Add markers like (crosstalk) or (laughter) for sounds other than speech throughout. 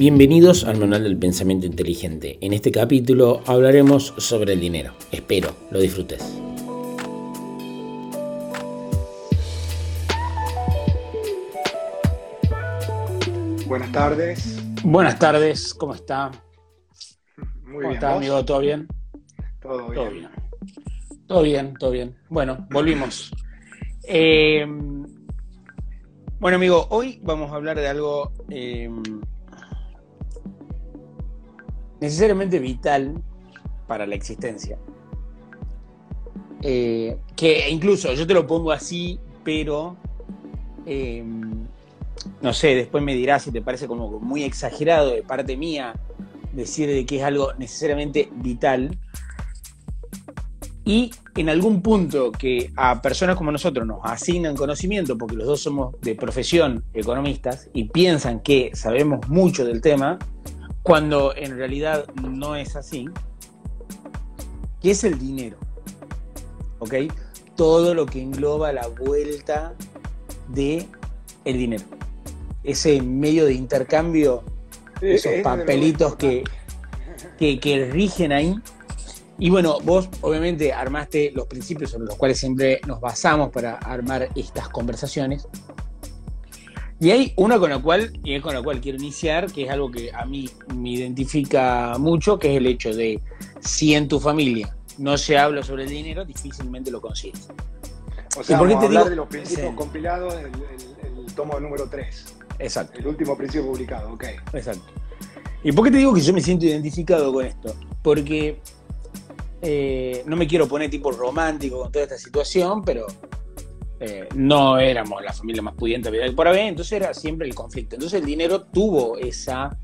Bienvenidos al Manual del Pensamiento Inteligente. En este capítulo hablaremos sobre el dinero. Espero lo disfrutes. Buenas tardes. Buenas tardes, ¿cómo está? Muy ¿Cómo bien. está, ¿vos? amigo? ¿Todo bien? Todo bien. Todo bien. Todo bien, todo bien. Bueno, volvimos. Eh, bueno, amigo, hoy vamos a hablar de algo eh, necesariamente vital para la existencia. Eh, que incluso yo te lo pongo así, pero eh, no sé, después me dirás si te parece como muy exagerado de parte mía decir de que es algo necesariamente vital. Y en algún punto que a personas como nosotros nos asignan conocimiento, porque los dos somos de profesión economistas y piensan que sabemos mucho del tema, cuando en realidad no es así, que es el dinero. ¿Ok? Todo lo que engloba la vuelta de el dinero. Ese medio de intercambio, esos es papelitos que, que rigen ahí. Y bueno, vos obviamente armaste los principios sobre los cuales siempre nos basamos para armar estas conversaciones. Y hay una con la cual, y es con la cual quiero iniciar, que es algo que a mí me identifica mucho, que es el hecho de si en tu familia no se habla sobre el dinero, difícilmente lo consigues. O sea, ¿Y por qué vamos a hablar digo- de los principios Sí. compilados del el- el tomo número 3, Exacto. el último principio publicado, ok. Exacto. ¿Y por qué te digo que yo me siento identificado con esto? Porque eh, no me quiero poner tipo romántico con toda esta situación, pero eh, no éramos la familia más pudiente de por haber, entonces era siempre el conflicto. Entonces el dinero tuvo esa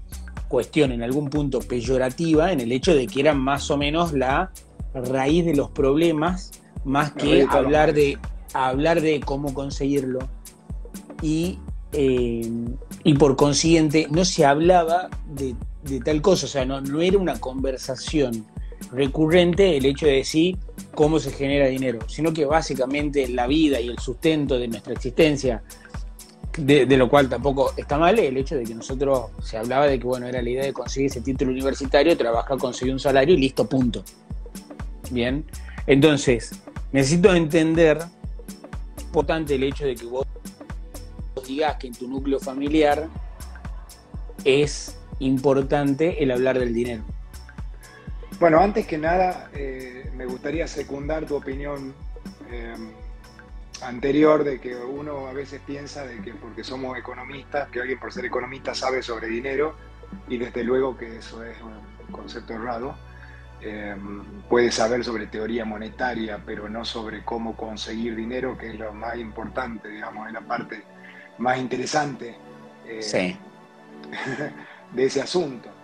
cuestión en algún punto peyorativa en el hecho de que era más o menos la raíz de los problemas, más que hablar de, hablar de cómo conseguirlo. Y eh, y por consiguiente no se hablaba de, de tal cosa, o sea, no, no era una conversación recurrente el hecho de decir cómo se genera dinero, sino que básicamente la vida y el sustento de nuestra existencia, de, lo cual tampoco está mal, el hecho de que nosotros se hablaba de que bueno, era la idea de conseguir ese título universitario, trabajar, conseguir un salario y listo, punto. Bien, entonces, necesito entender, importante el hecho de que vos digas que en tu núcleo familiar es importante el hablar del dinero. Bueno, antes que nada, eh, me gustaría secundar tu opinión eh, anterior de que uno a veces piensa de que porque somos economistas, que alguien por ser economista sabe sobre dinero, y desde luego que eso es un concepto errado. Eh, puede saber sobre teoría monetaria, pero no sobre cómo conseguir dinero, que es lo más importante, digamos, es la parte más interesante Sí, (laughs) de ese asunto.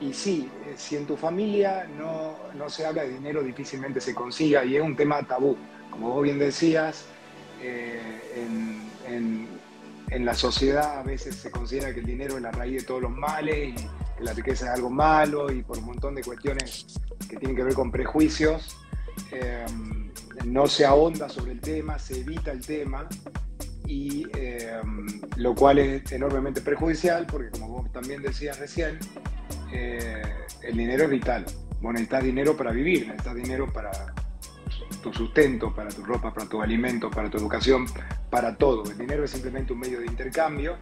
Y sí, eh, si en tu familia no, no se habla de dinero, difícilmente se consiga y es un tema tabú. Como vos bien decías, eh, en, en- la sociedad a veces se considera que el dinero es la raíz de todos los males y que la riqueza es algo malo y por un montón de cuestiones que tienen que ver con prejuicios. eh, no se ahonda sobre el tema, se evita el tema y lo cual es enormemente perjudicial porque como vos también decías recién, eh, el dinero es vital. Vos necesitas dinero para vivir, necesitas dinero para tu sustento, para tu ropa, para tu alimento, para tu educación, para todo. El dinero es simplemente un medio de intercambio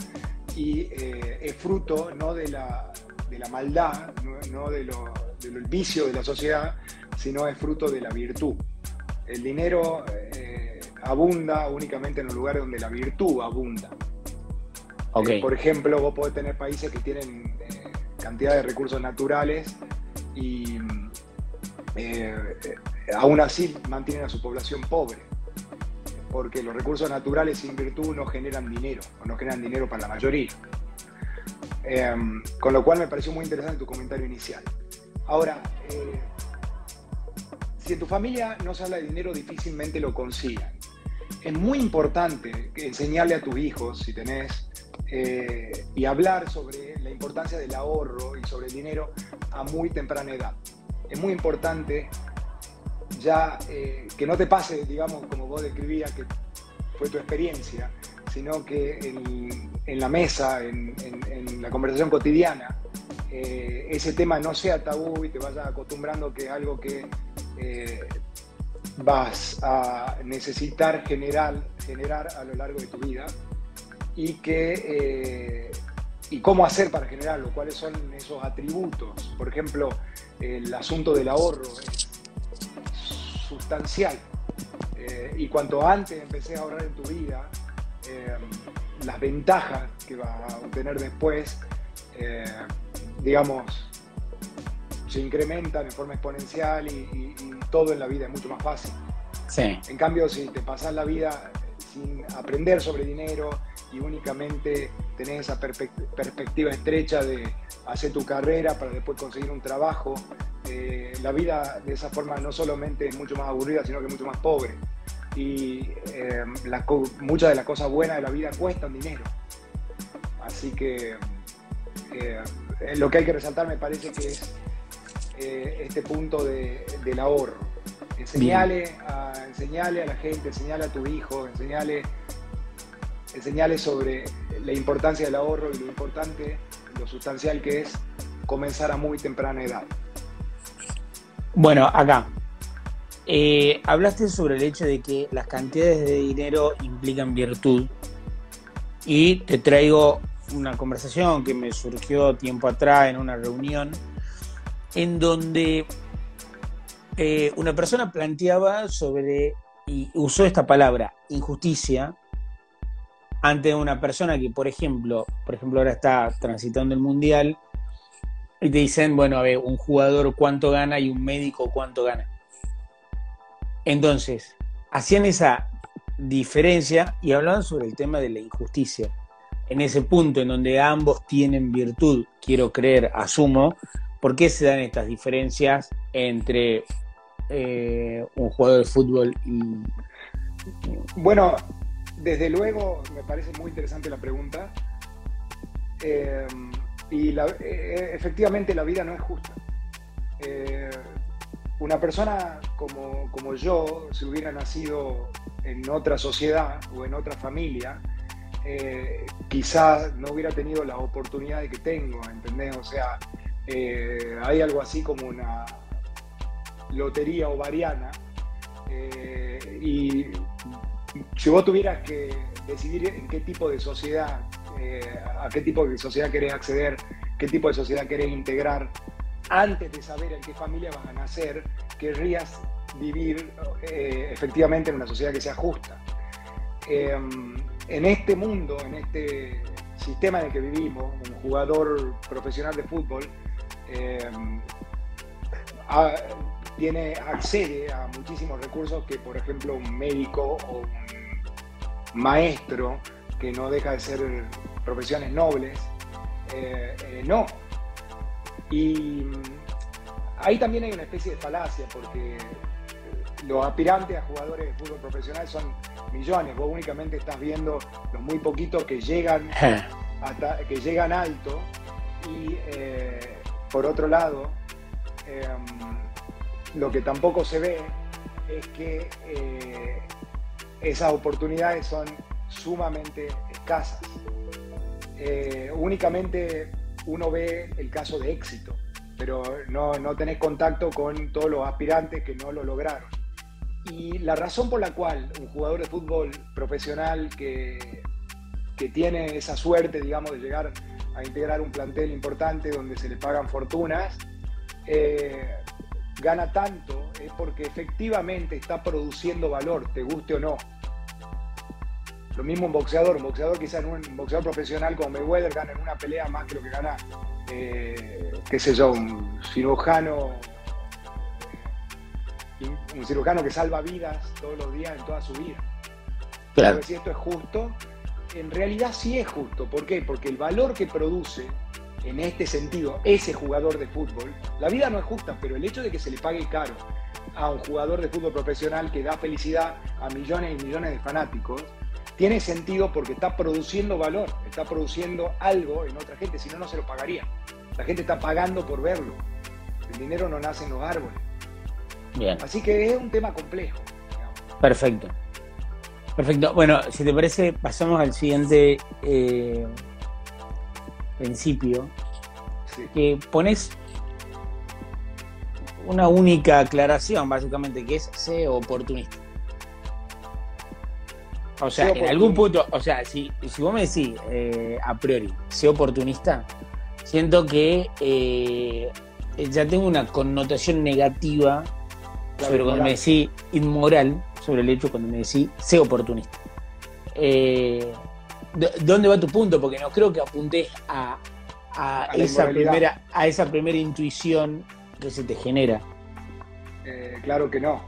y eh, es fruto no de la, de la maldad, no, no de lo- del vicio de la sociedad, sino es fruto de la virtud. El dinero eh, abunda únicamente en los lugares donde la virtud abunda. ok. Eh, por ejemplo, vos podés tener países que tienen eh, cantidad de recursos naturales y eh, aún así mantienen a su población pobre, porque los recursos naturales sin virtud no generan dinero, o no generan dinero para la mayoría. Eh, con lo cual me pareció muy interesante tu comentario inicial. Ahora, eh, si en tu familia no se habla de dinero, difícilmente lo consigan. Es muy importante enseñarle a tus hijos, si tenés, eh, y hablar sobre importancia del ahorro y sobre el dinero a muy temprana edad. Es muy importante ya eh, que no te pase, digamos, como vos describías, que fue tu experiencia, sino que en, la mesa, en la conversación cotidiana, eh, ese tema no sea tabú y te vayas acostumbrando que es algo que eh, vas a necesitar generar, generar a lo largo de tu vida y que y cómo hacer para generarlo, cuáles son esos atributos. Por ejemplo, el asunto del ahorro es sustancial. y cuanto antes empecé a ahorrar en tu vida, las ventajas que vas a obtener después eh, digamos, se incrementan en forma exponencial y, todo en la vida es mucho más fácil. Sí. En cambio, si te pasas la vida sin aprender sobre dinero y únicamente tenés esa perspectiva estrecha de hacer tu carrera para después conseguir un trabajo, eh, la vida de esa forma no solamente es mucho más aburrida, sino que es mucho más pobre. Y eh, muchas de las cosas buenas de la vida cuestan dinero. Así que eh, lo que hay que resaltar me parece que es este punto del ahorro. Enseñale a, enseñale a la gente, enseñale a tu hijo, enseñale, enseñale sobre la importancia del ahorro y lo importante, lo sustancial que es comenzar a muy temprana edad. Bueno, acá. Eh, hablaste sobre el hecho de que las cantidades de dinero implican virtud y te traigo una conversación que me surgió tiempo atrás en una reunión, en donde eh, una persona planteaba sobre, y usó esta palabra, injusticia, ante una persona que, por ejemplo, por ejemplo, ahora está transitando el mundial y te dicen, bueno, a ver, un jugador cuánto gana y un médico cuánto gana. Entonces, hacían esa diferencia y hablaban sobre el tema de la injusticia en ese punto en donde ambos tienen virtud, quiero creer, asumo, ¿por qué se dan estas diferencias entre eh, un jugador de fútbol y... Bueno, desde luego me parece muy interesante la pregunta. Eh, y eh, efectivamente la vida no es justa. una persona como, como yo, si hubiera nacido en otra sociedad o en otra familia, eh, quizás no hubiera tenido la oportunidad que tengo, ¿entendés? O sea, eh, hay algo así como una lotería ovariana eh, y si vos tuvieras que decidir en qué tipo de sociedad, a qué tipo de sociedad querés acceder, qué tipo de sociedad querés integrar, antes de saber en qué familia vas a nacer, querrías vivir efectivamente en una sociedad que sea justa. En este mundo, en este sistema en el que vivimos, un jugador profesional de fútbol eh, tiene, accede a muchísimos recursos que, por ejemplo, un médico o un maestro, que no deja de ser profesiones nobles, eh, eh, no. Y ahí también hay una especie de falacia, porque los aspirantes a jugadores de fútbol profesional son millones. Vos únicamente estás viendo los muy poquitos que llegan, (laughs) hasta, que llegan alto. Y eh, por otro lado, em, lo que tampoco se ve es que eh, esas oportunidades son sumamente escasas. Eh, únicamente uno ve el caso de éxito, pero no, no tenés contacto con todos los aspirantes que no lo lograron. Y la razón por la cual un jugador de fútbol profesional que, que tiene esa suerte, digamos, de llegar a integrar un plantel importante donde se le pagan fortunas, eh, gana tanto es porque efectivamente está produciendo valor, te guste o no. Lo mismo un boxeador, un boxeador quizás un, un boxeador profesional como Mayweather gana en una pelea más que lo que gana, eh, qué sé yo, un cirujano un cirujano que salva vidas todos los días en toda su vida. Claro. si esto es justo, en realidad sí es justo. ¿Por qué? Porque el valor que produce en este sentido ese jugador de fútbol, la vida no es justa, pero el hecho de que se le pague caro a un jugador de fútbol profesional que da felicidad a millones y millones de fanáticos, tiene sentido porque está produciendo valor, está produciendo algo en otra gente, si no, no se lo pagaría. La gente está pagando por verlo. El dinero no nace en los árboles. Así que es un tema complejo. Perfecto. Perfecto. Bueno, si te parece, pasamos al siguiente eh, principio. que pones una única aclaración, básicamente, que es ser oportunista. O sea, en algún punto, o sea, si, si vos me decís eh, a priori, sé oportunista, siento que eh, ya tengo una connotación negativa sobre cuando me decís inmoral, sobre el hecho cuando me decís sé oportunista. Eh, ¿Dónde va tu punto? Porque no creo que apuntes a, esa, primera, a esa primera intuición que se te genera. claro que no.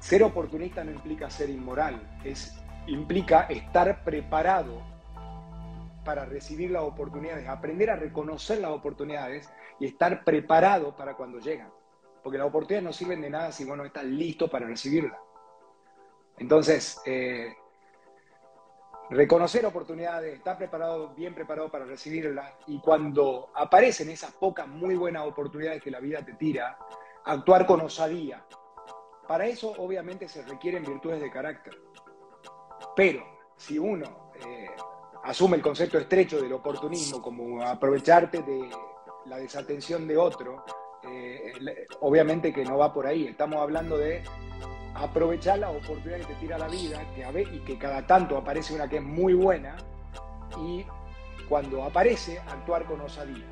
Ser oportunista no implica ser inmoral, es implica estar preparado para recibir las oportunidades, aprender a reconocer las oportunidades y estar preparado para cuando llegan. Porque las oportunidades no sirven de nada si vos no estás listo para recibirlas. Entonces, eh, reconocer oportunidades, estar preparado, bien preparado para recibirlas y cuando aparecen esas pocas muy buenas oportunidades que la vida te tira, actuar con osadía. Para eso obviamente se requieren virtudes de carácter. Pero si uno eh, asume el concepto estrecho del oportunismo como aprovecharte de la desatención de otro, eh, obviamente que no va por ahí. Estamos hablando de aprovechar la oportunidad que te tira la vida que a y que cada tanto aparece una que es muy buena y cuando aparece actuar con osadía.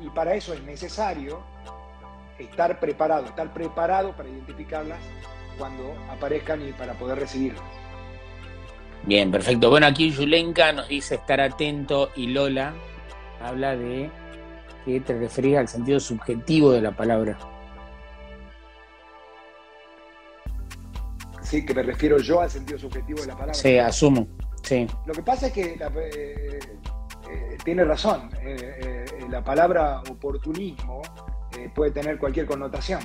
y para eso es necesario estar preparado, estar preparado para identificarlas cuando aparezcan y para poder recibirlas. Bien, perfecto. Bueno, aquí Yulenka nos dice estar atento y Lola habla de que te referís al sentido subjetivo de la palabra. Sí, que me refiero yo al sentido subjetivo de la palabra. Sí, asumo. Sí. Lo que pasa es que eh, eh, tiene razón. Eh, la palabra oportunismo puede tener cualquier connotación,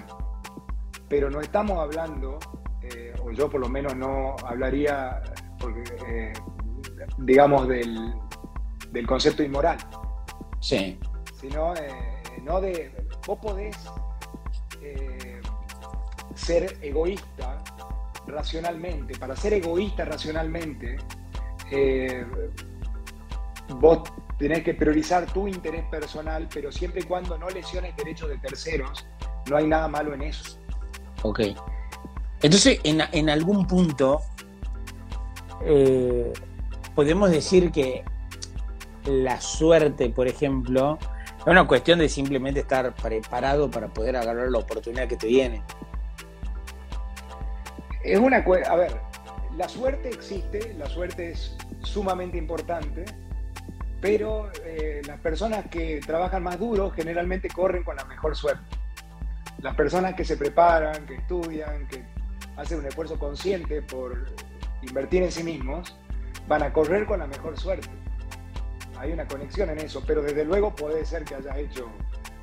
pero no estamos hablando, o yo por lo menos no hablaría porque, digamos, del, concepto inmoral. Sí. Sino, no de. Vos podés ser egoísta racionalmente. Para ser egoísta racionalmente, vos tenés que priorizar tu interés personal, pero siempre y cuando no lesiones derechos de terceros, no hay nada malo en eso. Ok. Entonces, en, en algún punto, eh, podemos decir que la suerte, por ejemplo, es una cuestión de simplemente estar preparado para poder agarrar la oportunidad que te viene. Es una a ver, la suerte existe, la suerte es sumamente importante, pero eh, las personas que trabajan más duro generalmente corren con la mejor suerte. Las personas que se preparan, que estudian, que hacen un esfuerzo consciente por invertir en sí mismos, van a correr con la mejor suerte. Hay una conexión en eso, pero desde luego puede ser que hayas hecho,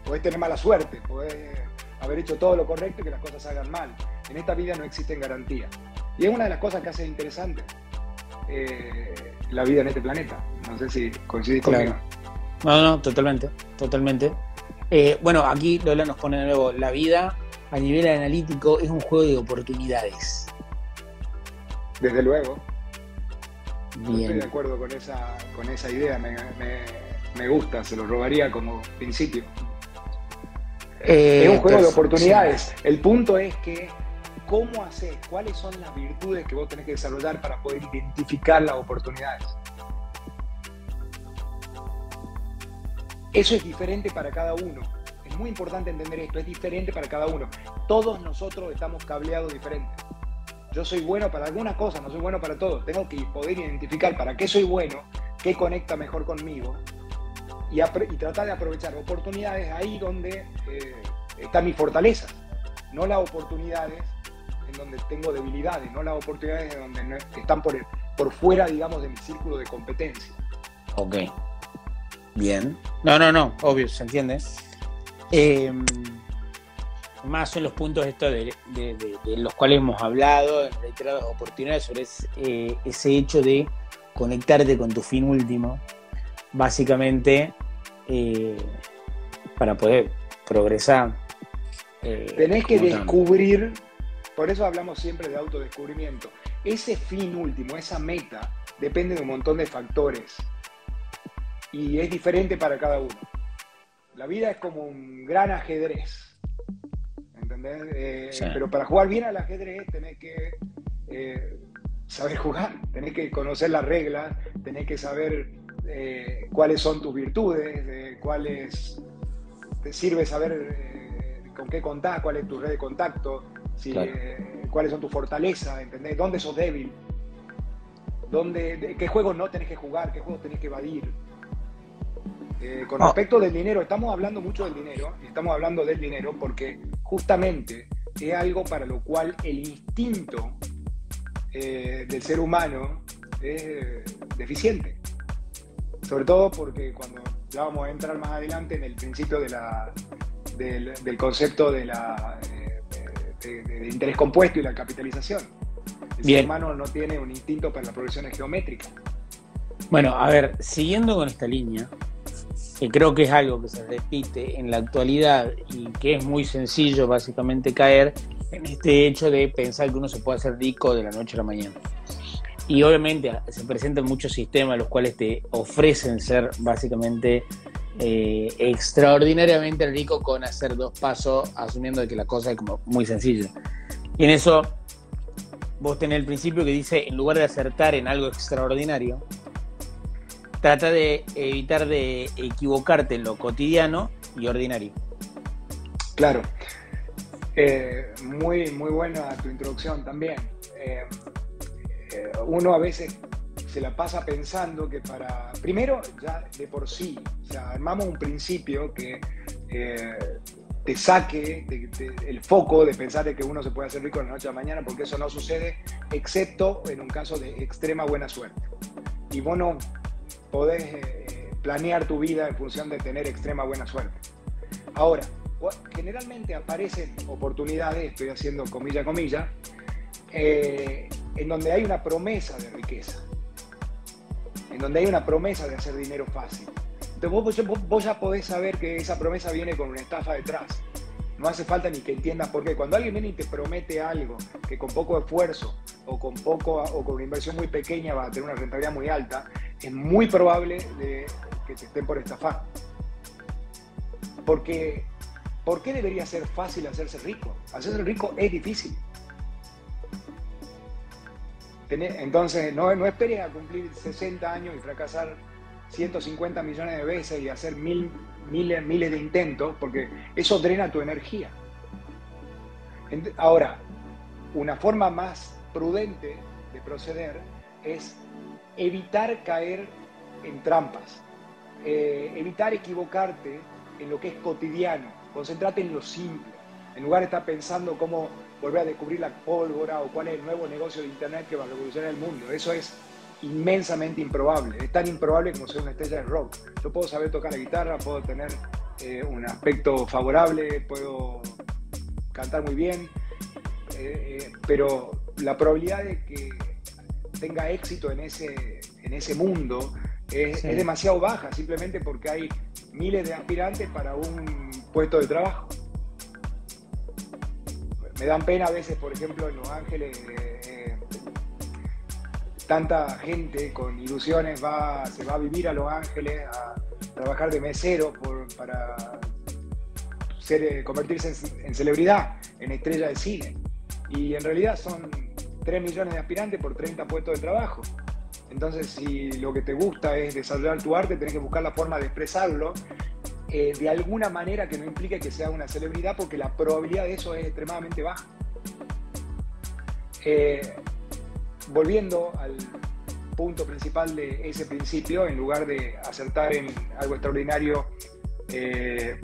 podés tener mala suerte, podés haber hecho todo lo correcto y que las cosas hagan mal. En esta vida no existen garantías. Y es una de las cosas que hace interesante eh, la vida en este planeta. No sé si coincidís conmigo. No, no, totalmente, totalmente. Eh, bueno, aquí Lola nos pone de nuevo, la vida a nivel analítico es un juego de oportunidades. Desde luego. Estoy de acuerdo con esa, con esa idea, me, gusta, se lo robaría como principio. es un juego de oportunidades. El punto es que, ¿cómo haces? ¿Cuáles son las virtudes que vos tenés que desarrollar para poder identificar las oportunidades? Eso es diferente para cada uno. Es muy importante entender esto, es diferente para cada uno. Todos nosotros estamos cableados diferentes. Yo soy bueno para algunas cosas, no soy bueno para todo. Tengo que poder identificar para qué soy bueno, qué conecta mejor conmigo y, tratar de aprovechar oportunidades ahí donde eh, están mis fortalezas, no las oportunidades en donde tengo debilidades, no las oportunidades en donde están por, por fuera, digamos, de mi círculo de competencia. Ok. Bien. No, no, no, obvio, se entiende. Eh, más son los puntos estos de, los cuales hemos hablado en reiteradas oportunidades sobre eh, ese, hecho de conectarte con tu fin último, básicamente eh, para poder progresar. Eh, Tenés que descubrir, por eso hablamos siempre de autodescubrimiento, ese fin último, esa meta, depende de un montón de factores y es diferente para cada uno. La vida es como un gran ajedrez. ¿Entendés? Eh, pero para jugar bien al ajedrez tenés que eh, saber jugar, tenés que conocer las reglas, tenés que saber eh, cuáles son tus virtudes, cuáles te sirve saber con qué contás, cuál es tu red de contacto, cuáles son tus fortalezas, ¿entendés? ¿Dónde sos débil? ¿Dónde, ¿Qué juegos no tenés que jugar? ¿Qué juegos tenés que evadir? Eh, con ah. respecto del dinero, estamos hablando mucho del dinero, y estamos hablando del dinero porque justamente es algo para lo cual el instinto eh, del ser humano es deficiente. Sobre todo porque cuando ya vamos a entrar más adelante en el principio de la, del, concepto de, la, eh, de, interés compuesto y la capitalización. El ser humano no tiene un instinto para las progresiones geométricas. Bueno, a ver, siguiendo con esta línea, que creo que es algo que se repite en la actualidad y que es muy sencillo básicamente caer en este hecho de pensar que uno se puede hacer rico de la noche a la mañana. Y obviamente se presentan muchos sistemas los cuales te ofrecen ser básicamente eh, extraordinariamente rico con hacer dos pasos, asumiendo que la cosa es como muy sencilla. Y en eso vos tenés el principio que dice, en lugar de acertar en algo extraordinario, trata de evitar de equivocarte en lo cotidiano y ordinario. Claro. Eh, muy, muy buena tu introducción también. Eh, eh, uno a veces se la pasa pensando que para, primero, ya de por sí, o sea, armamos un principio que te saque el foco de pensar de que uno se puede hacer rico de la noche a la mañana, porque eso no sucede, excepto en un caso de extrema buena suerte. Y vos no, podés eh, planear tu vida en función de tener extrema buena suerte. Ahora, generalmente aparecen oportunidades, estoy haciendo comilla comilla, eh, en donde hay una promesa de riqueza, en donde hay una promesa de hacer dinero fácil. Entonces vos, ya podés saber que esa promesa viene con una estafa detrás. No hace falta ni que entiendas por qué. Cuando alguien viene y te promete algo que con poco esfuerzo o con poco o con una inversión muy pequeña va a tener una rentabilidad muy alta, es muy probable de que te estén por estafar. Porque, ¿por qué debería ser fácil hacerse rico? Hacerse rico es difícil. Entonces, no, no esperes a cumplir 60 años y fracasar 150 millones de veces y hacer mil, miles, miles de intentos, porque eso drena tu energía. Ahora, una forma más prudente de proceder es evitar caer en trampas, eh, evitar equivocarte en lo que es cotidiano, concentrate en lo simple, en lugar de estar pensando cómo volver a descubrir la pólvora o cuál es el nuevo negocio de Internet que va a revolucionar el mundo. Eso es inmensamente improbable, es tan improbable como ser una estrella de rock. Yo puedo saber tocar la guitarra, puedo tener eh, un aspecto favorable, puedo cantar muy bien, eh, pero la probabilidad de que tenga éxito en ese, en ese mundo es, demasiado baja, simplemente porque hay miles de aspirantes para un puesto de trabajo. Me dan pena a veces, por ejemplo, en Los Ángeles, eh, tanta gente con ilusiones va, se va a vivir a Los Ángeles a trabajar de mesero para eh, convertirse en, en celebridad, en estrella de cine. Y en realidad son 3 millones de aspirantes por 30 puestos de trabajo. Entonces, si lo que te gusta es desarrollar tu arte, tenés que buscar la forma de expresarlo de alguna manera que no implique que sea una celebridad, porque la probabilidad de eso es extremadamente baja. Eh, volviendo al punto principal de ese principio, en lugar de acertar en algo extraordinario, eh,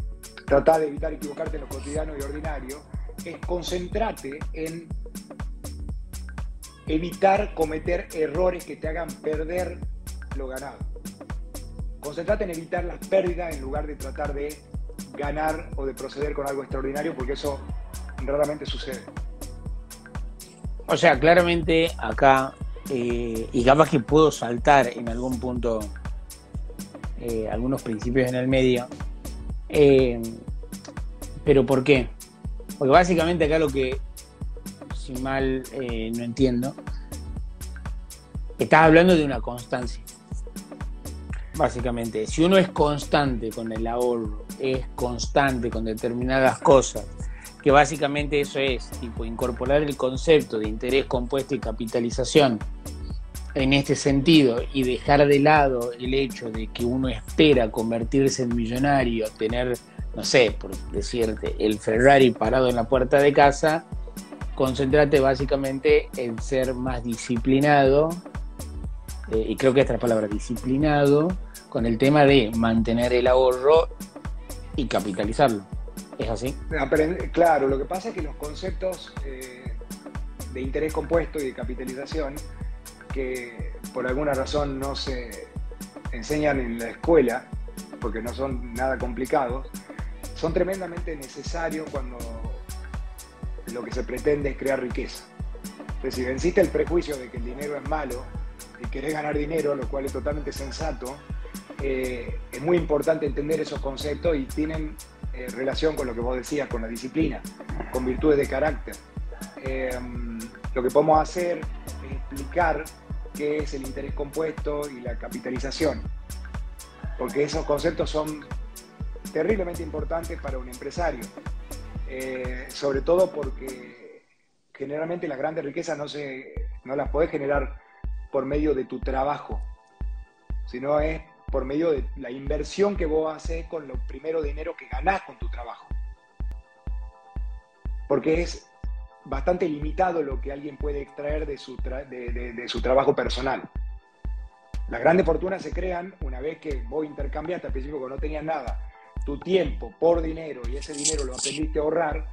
tratar de evitar equivocarte en lo cotidiano y ordinario, es concentrarte en evitar cometer errores que te hagan perder lo ganado. Concentrate en evitar las pérdidas en lugar de tratar de ganar o de proceder con algo extraordinario, porque eso raramente sucede. O sea, claramente acá, eh, y capaz que puedo saltar en algún punto eh, algunos principios en el medio, eh, pero ¿por qué? Porque básicamente acá lo que mal eh, no entiendo, estás hablando de una constancia. Básicamente. Si uno es constante con el ahorro, es constante con determinadas cosas, que básicamente eso es, tipo, incorporar el concepto de interés compuesto y capitalización en este sentido y dejar de lado el hecho de que uno espera convertirse en millonario, tener, no sé, por decirte, el Ferrari parado en la puerta de casa, concentrate básicamente en ser más disciplinado, eh, y creo que esta es la palabra, disciplinado, con el tema de mantener el ahorro y capitalizarlo. ¿Es así? Claro, lo que pasa es que los conceptos eh, de interés compuesto y de capitalización, que por alguna razón no se enseñan en la escuela, porque no son nada complicados, son tremendamente necesarios cuando lo que se pretende es crear riqueza. Entonces, si venciste el prejuicio de que el dinero es malo y querés ganar dinero, lo cual es totalmente sensato, eh, es muy importante entender esos conceptos y tienen eh, relación con lo que vos decías, con la disciplina, con virtudes de carácter. Eh, lo que podemos hacer es explicar qué es el interés compuesto y la capitalización, porque esos conceptos son terriblemente importantes para un empresario, sobre todo porque generalmente las grandes riquezas no, se, no las podés generar por medio de tu trabajo, sino es por medio de la inversión que vos haces con lo primero dinero que ganás con tu trabajo. Porque es bastante limitado lo que alguien puede extraer de su, de, su trabajo personal. Las grandes fortunas se crean una vez que vos intercambiaste al principio cuando no tenías nada, tu tiempo por dinero y ese dinero lo aprendiste a ahorrar,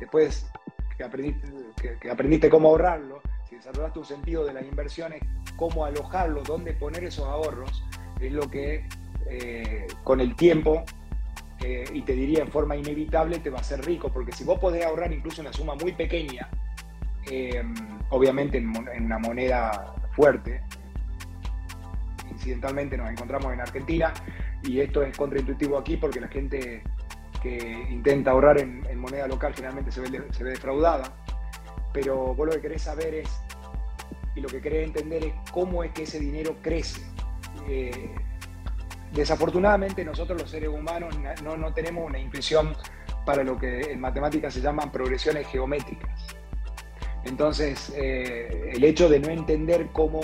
después que aprendiste, que aprendiste cómo ahorrarlo, si desarrollaste un sentido de las inversiones, cómo alojarlo, dónde poner esos ahorros, es lo que eh, con el tiempo, eh, y te diría en forma inevitable, te va a hacer rico, porque si vos podés ahorrar incluso una suma muy pequeña, eh, obviamente en, una moneda fuerte, incidentalmente nos encontramos en Argentina, y esto es contraintuitivo aquí porque la gente que intenta ahorrar en, moneda local generalmente se ve, se ve defraudada, pero vos lo que querés saber es, y lo que querés entender es cómo es que ese dinero crece eh, desafortunadamente nosotros los seres humanos no, tenemos una intuición para lo que en matemáticas se llaman progresiones geométricas. Entonces, eh, el hecho de no entender cómo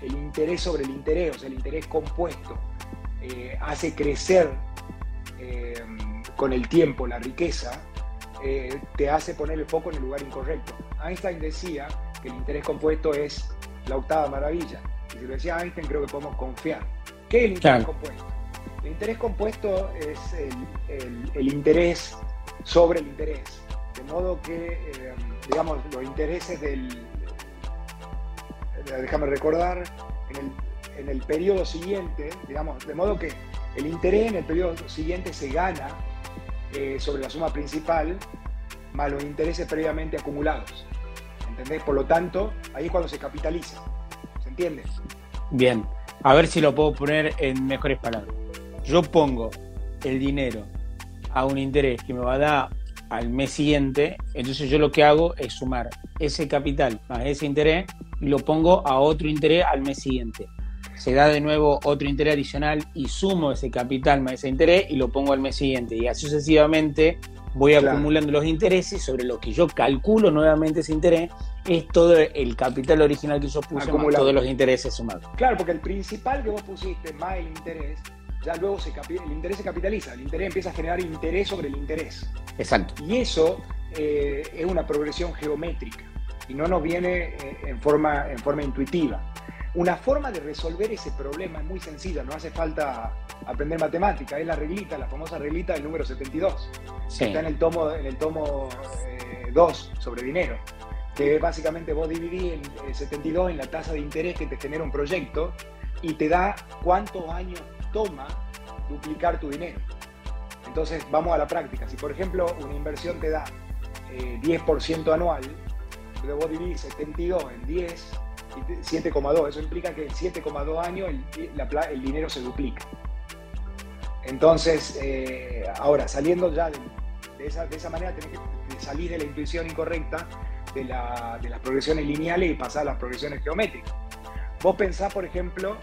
el interés sobre el interés, o sea, el interés compuesto, eh, hace crecer con el tiempo la riqueza, te hace poner el foco en el lugar incorrecto. Einstein decía que el interés compuesto es la octava maravilla si lo decía Einstein, creo que podemos confiar. ¿Qué es el interés compuesto? El interés compuesto es el, interés sobre el interés. De modo que, eh, digamos, los intereses del. Eh, déjame recordar, en el, periodo siguiente, digamos, de modo que el interés en el periodo siguiente se gana eh, sobre la suma principal más los intereses previamente acumulados. ¿Entendés? Por lo tanto, ahí es cuando se capitaliza. ¿Entiendes? Bien, a ver si lo puedo poner en mejores palabras. Yo pongo el dinero a un interés que me va a dar al mes siguiente, entonces yo lo que hago es sumar ese capital más ese interés y lo pongo a otro interés al mes siguiente. Se da de nuevo otro interés adicional y sumo ese capital más ese interés y lo pongo al mes siguiente. Y así sucesivamente voy acumulando los intereses sobre lo que yo calculo nuevamente ese interés es todo el capital original que yo puse más todos los intereses sumados. Claro, porque el principal que vos pusiste más el interés, ya luego se el interés se capitaliza, el interés empieza a generar interés sobre el interés. Exacto. Y eso eh, es una progresión geométrica y no nos viene eh, en, forma, en forma intuitiva. Una forma de resolver ese problema es muy sencilla, no hace falta aprender matemática, es la reglita, la famosa reglita del número 72. Está en el tomo, en el tomo 2 eh, sobre dinero que básicamente vos dividís el 72 en la tasa de interés que te genera un proyecto y te da cuántos años toma duplicar tu dinero. Entonces vamos a la práctica. Si por ejemplo una inversión te da 10% eh, anual, pero vos dividís 72 en 10 y 7,2, eso implica que en 7,2 años el, dinero se duplica. Entonces, eh, ahora saliendo ya de, esa, de esa manera, tenés que salir de la intuición incorrecta de, las progresiones lineales y pasar a las progresiones geométricas. Vos pensás, por ejemplo,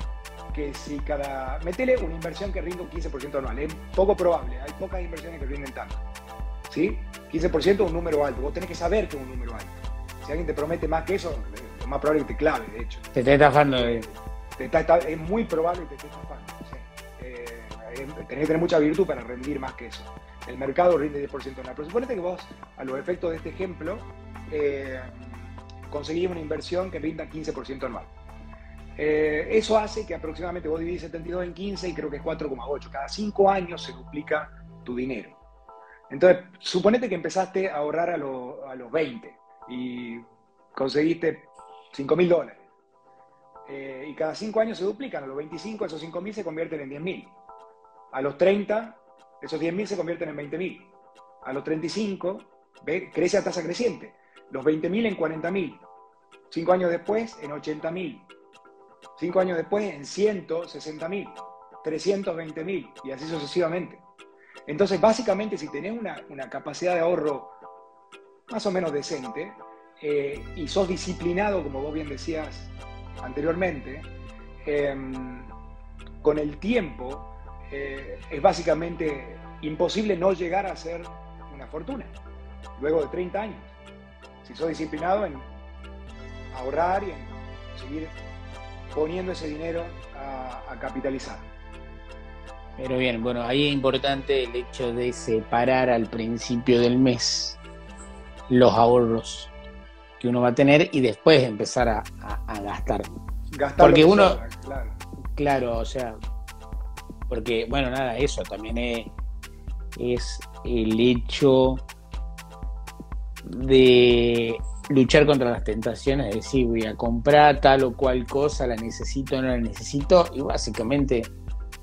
que si cada... Metele una inversión que rinde un 15% anual. Es poco probable, hay pocas inversiones que rinden tanto. ¿Sí? 15% es un número alto. Vos tenés que saber que es un número alto. Si alguien te promete más que eso, más probable que te clave, de hecho. Te está estafando. De... es muy probable que te esté estafando. Eh, tenés que tener mucha virtud para rendir más que eso. El mercado rinde 10% anual. Pero suponete que vos, a los efectos de este ejemplo, eh, conseguís una inversión que rinda 15% anual. Eh, eso hace que aproximadamente vos dividís 72 en 15 y creo que es 4,8. Cada 5 años se duplica tu dinero. Entonces, suponete que empezaste a ahorrar a, los 20 y conseguiste 5 mil dólares. Eh, y cada 5 años se duplican. A los 25 esos 5 mil se convierten en 10 mil. A los 30 esos 10 mil se convierten en 20 mil. A los 35 ¿ve? crece a tasa creciente. Los 20 mil en 40 mil. 5 años después en 80 mil. Cinco años después, en 160 mil, 320 mil y así sucesivamente. Entonces, básicamente, si tenés una, capacidad de ahorro más o menos decente eh, y sos disciplinado, como vos bien decías anteriormente, em, con el tiempo eh, es básicamente imposible no llegar a ser una fortuna, luego de 30 años. Si sos disciplinado en ahorrar y en seguir poniendo ese dinero a, capitalizar. Pero bien, bueno, ahí es importante el hecho de separar al principio del mes los ahorros que uno va a tener y después empezar a, gastar. Gastar porque uno, claro. claro, o sea, porque, bueno, nada, eso también es, es el hecho de luchar contra las tentaciones, es decir, voy a comprar tal o cual cosa, la necesito o no la necesito, y básicamente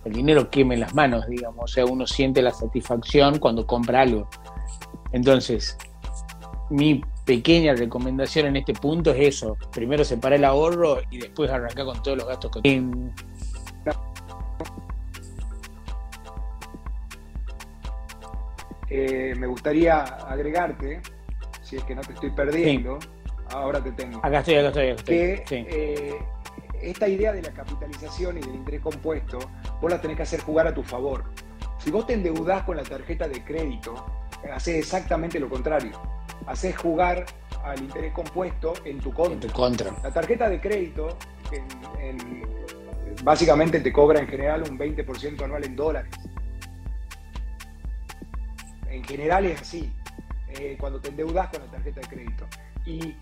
el dinero queme en las manos, digamos, o sea, uno siente la satisfacción cuando compra algo. Entonces, mi pequeña recomendación en este punto es eso, primero separar el ahorro y después arrancar con todos los gastos que em, eh, me gustaría agregarte si es que no te estoy perdiendo, ahora te tengo. Acá estoy, acá estoy. Que eh, esta idea de la capitalización y del interés compuesto, vos la tenés que hacer jugar a tu favor. Si vos te endeudás con la tarjeta de crédito, haces exactamente lo contrario. Haces jugar al interés compuesto en tu contra. En tu contra. La tarjeta de crédito básicamente te cobra en general un 20% anual en dólares. En general es así. Eh, cuando te endeudas con la tarjeta de crédito. Y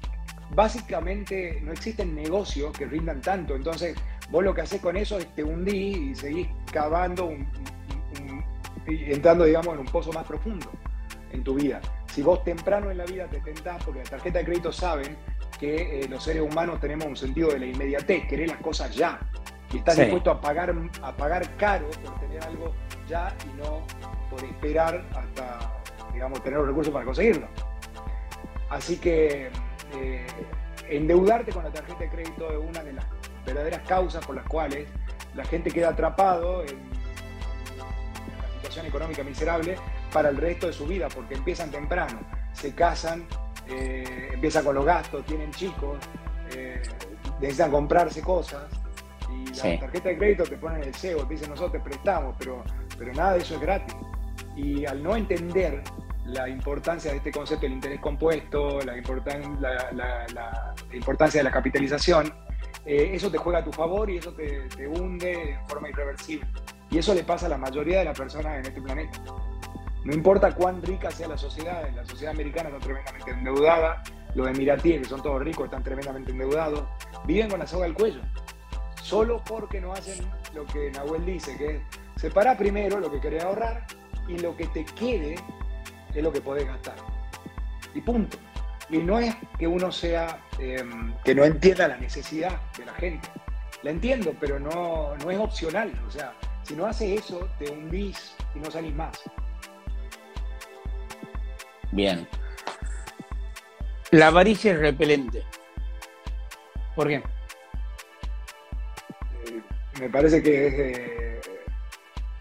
básicamente no existen negocios que rindan tanto. Entonces, vos lo que haces con eso es te hundís y seguís cavando, entrando, digamos, en un pozo más profundo en tu vida. Si vos temprano en la vida te tentás, porque la tarjeta de crédito saben que eh, los seres humanos tenemos un sentido de la inmediatez, querer las cosas ya. Y estás dispuesto a pagar, a pagar caro por tener algo ya y no por esperar hasta digamos, tener los recursos para conseguirlo. Así que eh, endeudarte con la tarjeta de crédito es una de las verdaderas causas por las cuales la gente queda atrapado en, una situación económica miserable para el resto de su vida, porque empiezan temprano, se casan, eh, empiezan con los gastos, tienen chicos, eh, necesitan comprarse cosas y la tarjeta de crédito te ponen el cebo, te dicen nosotros te prestamos, pero, pero nada de eso es gratis. Y al no entender la importancia de este concepto del interés compuesto, la, la, importancia de la capitalización, eh, eso te juega a tu favor y eso te, hunde de forma irreversible. Y eso le pasa a la mayoría de las personas en este planeta. No importa cuán rica sea la sociedad, la sociedad americana está tremendamente endeudada, los emiratíes, que son todos ricos, están tremendamente endeudados, viven con la soga al cuello, solo porque no hacen lo que Nahuel dice, que es separar primero lo que querés ahorrar y lo que te quede es lo que podés gastar. Y punto. Y no es que uno sea, em, que no entienda la necesidad de la gente. La entiendo, pero no, no es opcional. O sea, si no haces eso, te hundís y no salís más. Bien. La avaricia es repelente. ¿Por qué? Eh, me parece que es eh,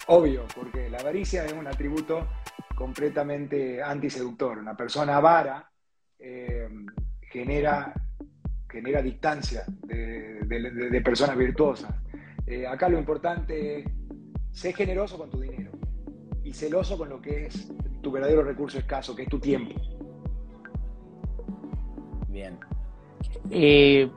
obvio, porque la avaricia es un atributo completamente antiseductor. Una persona avara eh, genera, genera distancia de, personas virtuosas. Acá lo importante es ser generoso con tu dinero y celoso con lo que es tu verdadero recurso escaso, que es tu tiempo. Bien. Eh,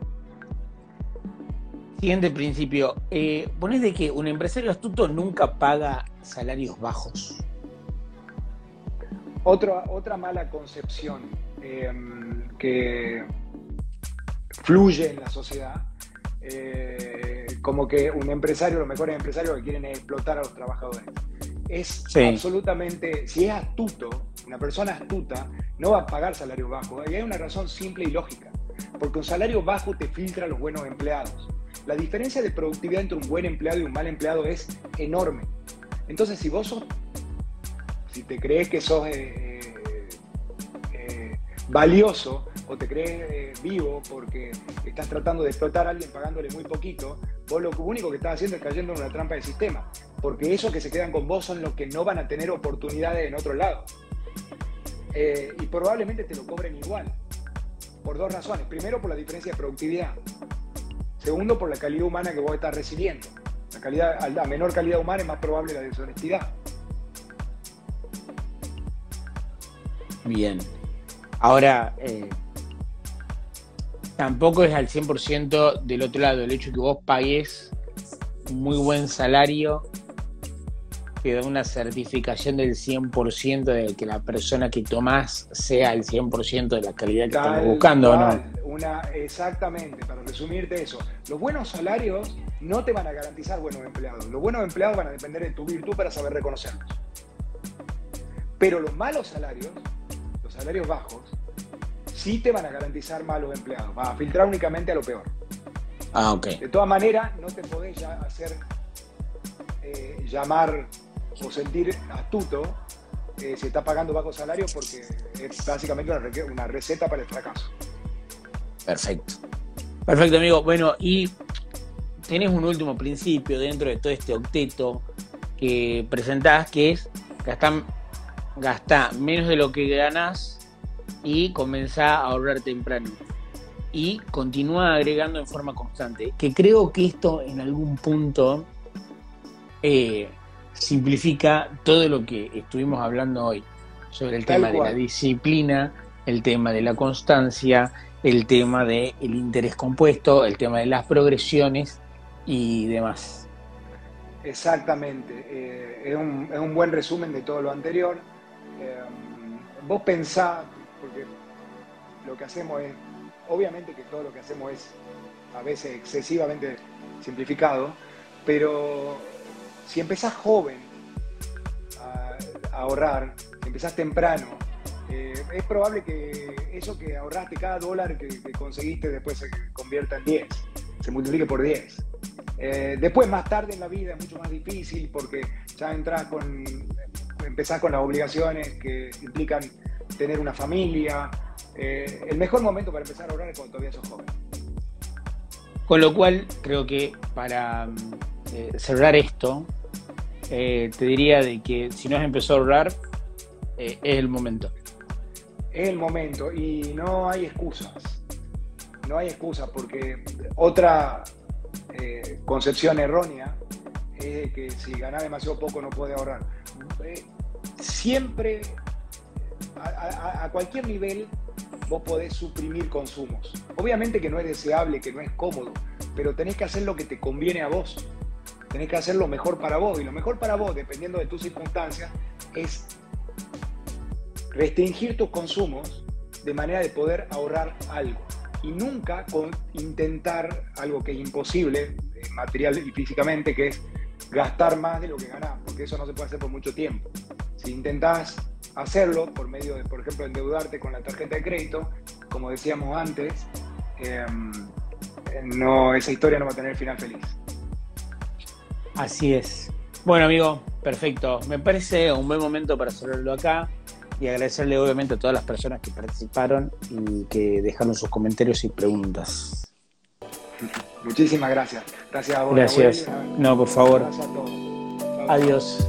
siguiente principio. Eh, pones de que un empresario astuto nunca paga salarios bajos. Otra, otra mala concepción em, que fluye en la sociedad, eh, como que un empresario, los mejores empresarios que quieren explotar a los trabajadores. Es absolutamente, si es astuto, una persona astuta no va a pagar salarios bajos. Y hay una razón simple y lógica, porque un salario bajo te filtra a los buenos empleados. La diferencia de productividad entre un buen empleado y un mal empleado es enorme. Entonces, si vos sos, si te crees que sos eh, eh, eh, valioso o te crees vivo porque estás tratando de explotar a alguien pagándole muy poquito, vos lo único que estás haciendo es cayendo en una trampa de sistema. Porque esos que se quedan con vos son los que no van a tener oportunidades en otro lado. y probablemente te lo cobren igual. Por dos razones. Primero, por la diferencia de productividad. Segundo, por la calidad humana que vos estás recibiendo. La, calidad, la menor calidad humana es más probable la deshonestidad. Bien. Ahora, eh, tampoco es al 100% del otro lado. El hecho que vos pagues un muy buen salario te da una certificación del 100% de que la persona que tomás sea el 100% de la calidad que estamos buscando, ¿no? Una, exactamente, para resumirte eso. Los buenos salarios no te van a garantizar buenos empleados. Los buenos empleados van a depender de tu virtud para saber reconocerlos. Pero los malos salarios, los salarios bajos, sí te van a garantizar malos empleados. Va a filtrar únicamente a lo peor. Ah, ok. De todas maneras, no te podés ya hacer eh, llamar o sentir astuto eh, si está pagando bajo salario porque es básicamente una, receta para el fracaso. Perfecto. Perfecto, amigo. Bueno, y tenés un último principio dentro de todo este octeto que presentás, que es gastar, gastar menos de lo que ganás y comenzar a ahorrar temprano. Y continúa agregando en forma constante. Que creo que esto en algún punto eh, simplifica todo lo que estuvimos hablando hoy sobre el tema de la disciplina, el tema de la constancia, el tema del interés compuesto, el tema de las progresiones y demás. Exactamente, eh, es, un, buen resumen de todo lo anterior. Eh, vos pensás, porque lo que hacemos es, obviamente que todo lo que hacemos es a veces excesivamente simplificado, pero si empezás joven a, ahorrar, si empezás temprano, eh, es probable que eso que ahorraste, cada dólar que, conseguiste después se convierta en 10, se multiplique por 10. Eh, después, más tarde en la vida, es mucho más difícil porque ya entras con, empezás con las obligaciones que implican tener una familia. Eh, el mejor momento para empezar a ahorrar es cuando todavía sos joven. Con lo cual, creo que para cerrar esto, eh, te diría de que si no has empezado a ahorrar, eh, es el momento. Es el momento y no hay excusas. No hay excusas porque otra eh, concepción errónea es que si ganas demasiado poco no puede ahorrar. siempre, a, a cualquier nivel, vos podés suprimir consumos. Obviamente que no es deseable, que no es cómodo, pero tenés que hacer lo que te conviene a vos tenés que hacer lo mejor para vos. Y lo mejor para vos, dependiendo de tus circunstancias, es restringir tus consumos de manera de poder ahorrar algo. Y nunca intentar algo que es imposible, eh, material y físicamente, que es gastar más de lo que ganás, porque eso no se puede hacer por mucho tiempo. Si intentás hacerlo por medio de, por ejemplo, endeudarte con la tarjeta de crédito, como decíamos antes, em, no, esa historia no va a tener final feliz. Así es. Bueno, amigo, perfecto. Me parece un buen momento para cerrarlo acá y agradecerle obviamente a todas las personas que participaron y que dejaron sus comentarios y preguntas. Muchísimas gracias. Gracias a vos. Gracias. No, por favor. Adiós.